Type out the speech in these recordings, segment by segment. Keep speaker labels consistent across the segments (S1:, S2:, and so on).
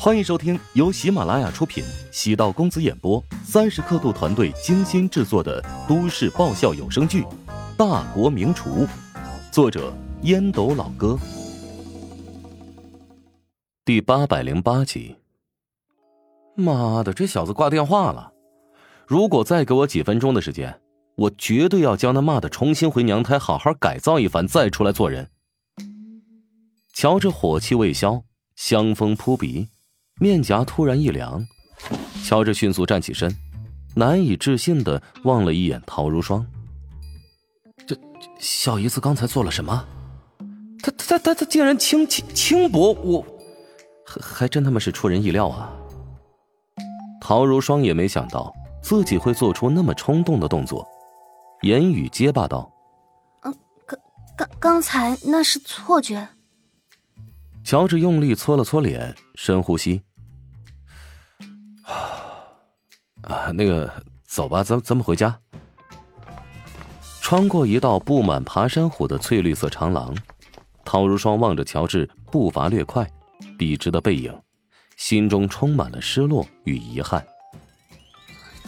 S1: 欢迎收听由喜马拉雅出品、喜道公子演播、三十刻度团队精心制作的都市爆笑有声剧《大国名厨》，作者烟斗老哥，第八百零八集。妈的，这小子挂电话了！如果再给我几分钟的时间，我绝对要将他骂的重新回娘胎，好好改造一番，再出来做人。瞧着火气未消，香风扑鼻。面颊突然一凉，乔治迅速站起身，难以置信的望了一眼陶如霜。这小姨子刚才做了什么？她她她她竟然轻轻轻薄我，还还真他妈是出人意料啊！陶如霜也没想到自己会做出那么冲动的动作，言语结巴道：“
S2: 嗯，刚刚刚才那是错觉。”
S1: 乔治用力搓了搓脸，深呼吸。啊，那个，走吧，咱咱们回家。穿过一道布满爬山虎的翠绿色长廊，陶如霜望着乔治步伐略快、笔直的背影，心中充满了失落与遗憾。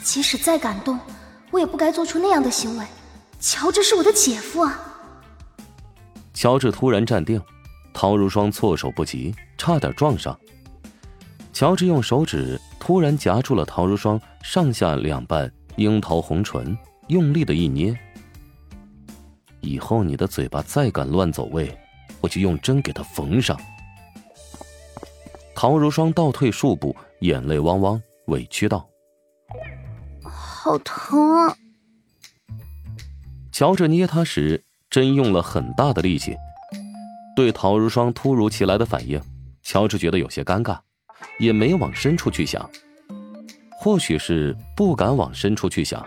S2: 即使再感动，我也不该做出那样的行为。乔治是我的姐夫啊！
S1: 乔治突然站定，陶如霜措手不及，差点撞上。乔治用手指。突然夹住了陶如霜上下两瓣樱桃红唇，用力的一捏。以后你的嘴巴再敢乱走位，我就用针给他缝上。陶如霜倒退数步，眼泪汪汪，委屈道：“
S2: 好疼啊！”
S1: 乔治捏他时，真用了很大的力气。对陶如霜突如其来的反应，乔治觉得有些尴尬。也没往深处去想，或许是不敢往深处去想。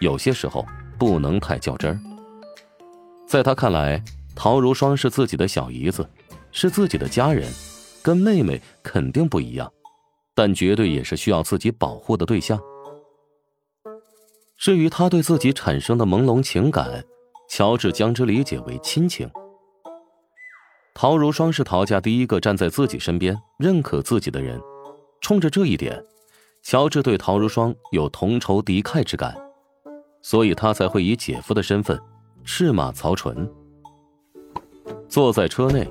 S1: 有些时候不能太较真儿。在他看来，陶如霜是自己的小姨子，是自己的家人，跟妹妹肯定不一样，但绝对也是需要自己保护的对象。至于他对自己产生的朦胧情感，乔治将之理解为亲情。陶如霜是陶家第一个站在自己身边、认可自己的人，冲着这一点，乔治对陶如霜有同仇敌忾之感，所以他才会以姐夫的身份赤马曹纯。坐在车内，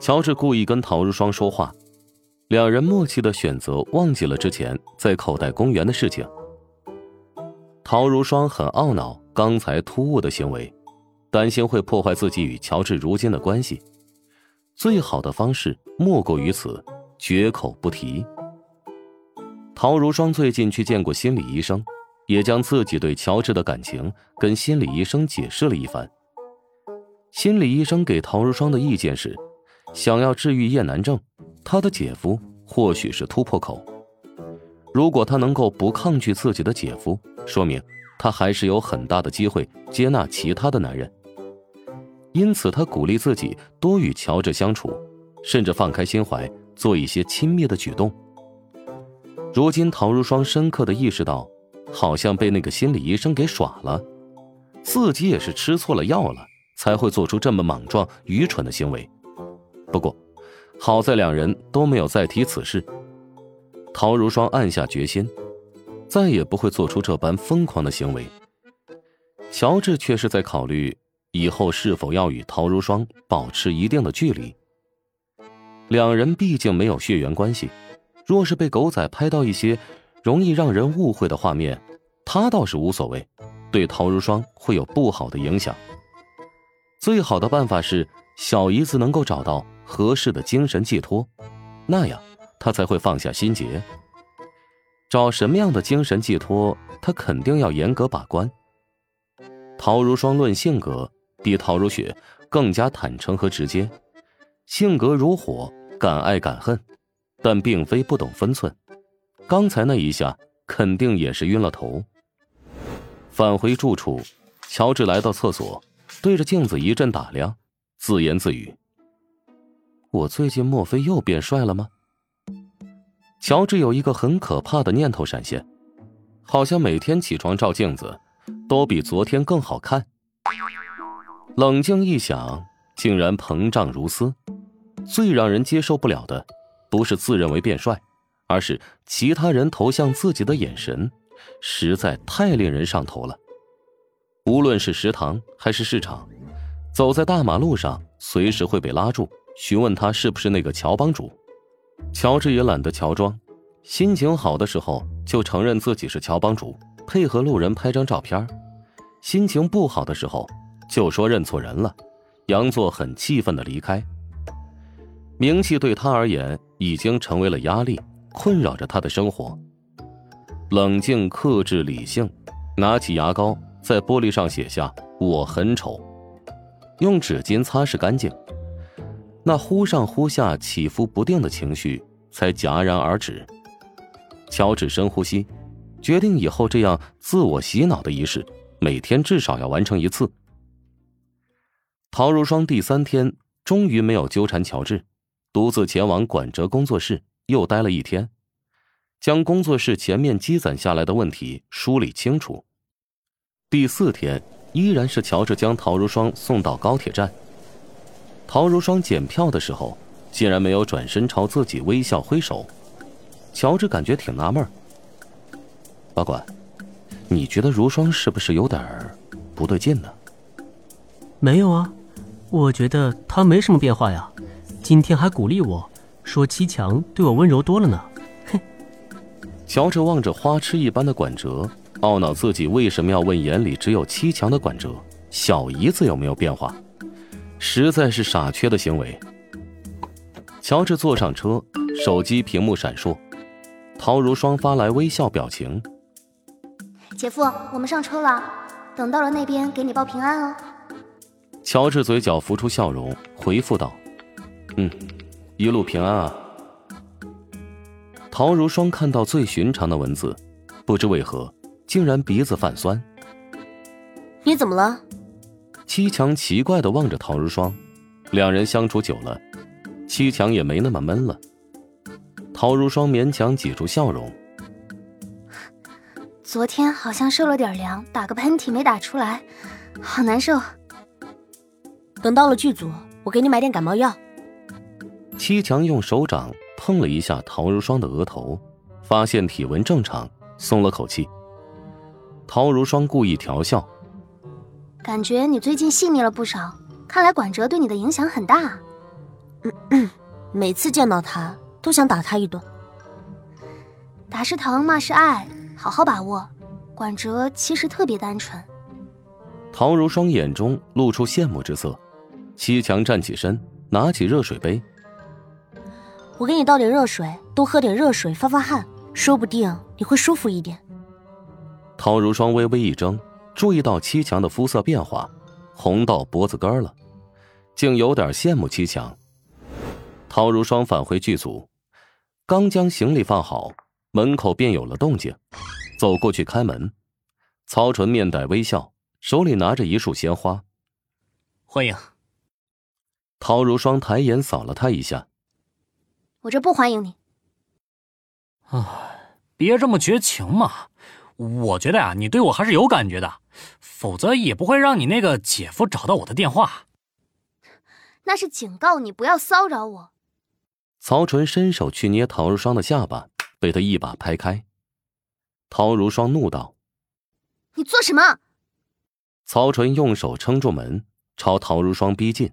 S1: 乔治故意跟陶如霜说话，两人默契的选择忘记了之前在口袋公园的事情。陶如霜很懊恼刚才突兀的行为，担心会破坏自己与乔治如今的关系。最好的方式莫过于此，绝口不提。陶如霜最近去见过心理医生，也将自己对乔治的感情跟心理医生解释了一番。心理医生给陶如霜的意见是，想要治愈厌男症，他的姐夫或许是突破口。如果他能够不抗拒自己的姐夫，说明他还是有很大的机会接纳其他的男人。因此，他鼓励自己多与乔治相处，甚至放开心怀，做一些亲密的举动。如今，陶如霜深刻的意识到，好像被那个心理医生给耍了，自己也是吃错了药了，才会做出这么莽撞、愚蠢的行为。不过，好在两人都没有再提此事。陶如霜暗下决心，再也不会做出这般疯狂的行为。乔治却是在考虑。以后是否要与陶如霜保持一定的距离？两人毕竟没有血缘关系，若是被狗仔拍到一些容易让人误会的画面，他倒是无所谓，对陶如霜会有不好的影响。最好的办法是小姨子能够找到合适的精神寄托，那样他才会放下心结。找什么样的精神寄托，他肯定要严格把关。陶如霜论性格。比陶如雪更加坦诚和直接，性格如火，敢爱敢恨，但并非不懂分寸。刚才那一下肯定也是晕了头。返回住处，乔治来到厕所，对着镜子一阵打量，自言自语：“我最近莫非又变帅了吗？”乔治有一个很可怕的念头闪现，好像每天起床照镜子，都比昨天更好看。冷静一想，竟然膨胀如斯。最让人接受不了的，不是自认为变帅，而是其他人投向自己的眼神，实在太令人上头了。无论是食堂还是市场，走在大马路上，随时会被拉住，询问他是不是那个乔帮主。乔治也懒得乔装，心情好的时候就承认自己是乔帮主，配合路人拍张照片；心情不好的时候就说认错人了，杨作很气愤的离开。名气对他而言已经成为了压力，困扰着他的生活。冷静、克制、理性，拿起牙膏在玻璃上写下“我很丑”，用纸巾擦拭干净。那忽上忽下、起伏不定的情绪才戛然而止。乔治深呼吸，决定以后这样自我洗脑的仪式，每天至少要完成一次。陶如霜第三天终于没有纠缠乔治，独自前往管哲工作室，又待了一天，将工作室前面积攒下来的问题梳理清楚。第四天，依然是乔治将陶如霜送到高铁站。陶如霜检票的时候，竟然没有转身朝自己微笑挥手。乔治感觉挺纳闷保管，你觉得如霜是不是有点不对劲呢？
S3: 没有啊，我觉得他没什么变化呀。今天还鼓励我说七强对我温柔多了呢。哼。
S1: 乔治望着花痴一般的管哲，懊恼自己为什么要问眼里只有七强的管哲，小姨子有没有变化？实在是傻缺的行为。乔治坐上车，手机屏幕闪烁，陶如霜发来微笑表情。
S2: 姐夫，我们上车了，等到了那边给你报平安哦。
S1: 乔治嘴角浮出笑容，回复道：“嗯，一路平安啊。”陶如霜看到最寻常的文字，不知为何，竟然鼻子泛酸。
S4: 你怎么了？
S1: 七强奇怪的望着陶如霜，两人相处久了，七强也没那么闷了。陶如霜勉强挤出笑容。
S2: 昨天好像受了点凉，打个喷嚏没打出来，好难受。
S4: 等到了剧组，我给你买点感冒药。
S1: 七强用手掌碰了一下陶如霜的额头，发现体温正常，松了口气。陶如霜故意调笑。
S2: 感觉你最近细腻了不少，看来管哲对你的影响很大。
S4: 每次见到他都想打他一顿。
S2: 打是疼，骂是爱，好好把握。管哲其实特别单纯。
S1: 陶如霜眼中露出羡慕之色。七强站起身，拿起热水杯。
S4: 我给你倒点热水，多喝点热水，发发汗，说不定你会舒服一点。
S1: 陶如霜微微一怔。注意到七强的肤色变化，红到脖子根了，竟有点羡慕七强。陶如霜返回剧组，刚将行李放好，门口便有了动静，走过去开门。曹纯面带微笑，手里拿着一束鲜花，
S5: 欢迎。
S1: 陶如霜抬眼扫了他一下，
S2: 我这不欢迎你。
S5: 啊，别这么绝情嘛。我觉得呀，你对我还是有感觉的，否则也不会让你那个姐夫找到我的电话。
S2: 那是警告你不要骚扰我。
S1: 曹纯伸手去捏陶如霜的下巴，被他一把拍开。陶如霜怒道：“
S2: 你做什么？”
S1: 曹纯用手撑住门，朝陶如霜逼近。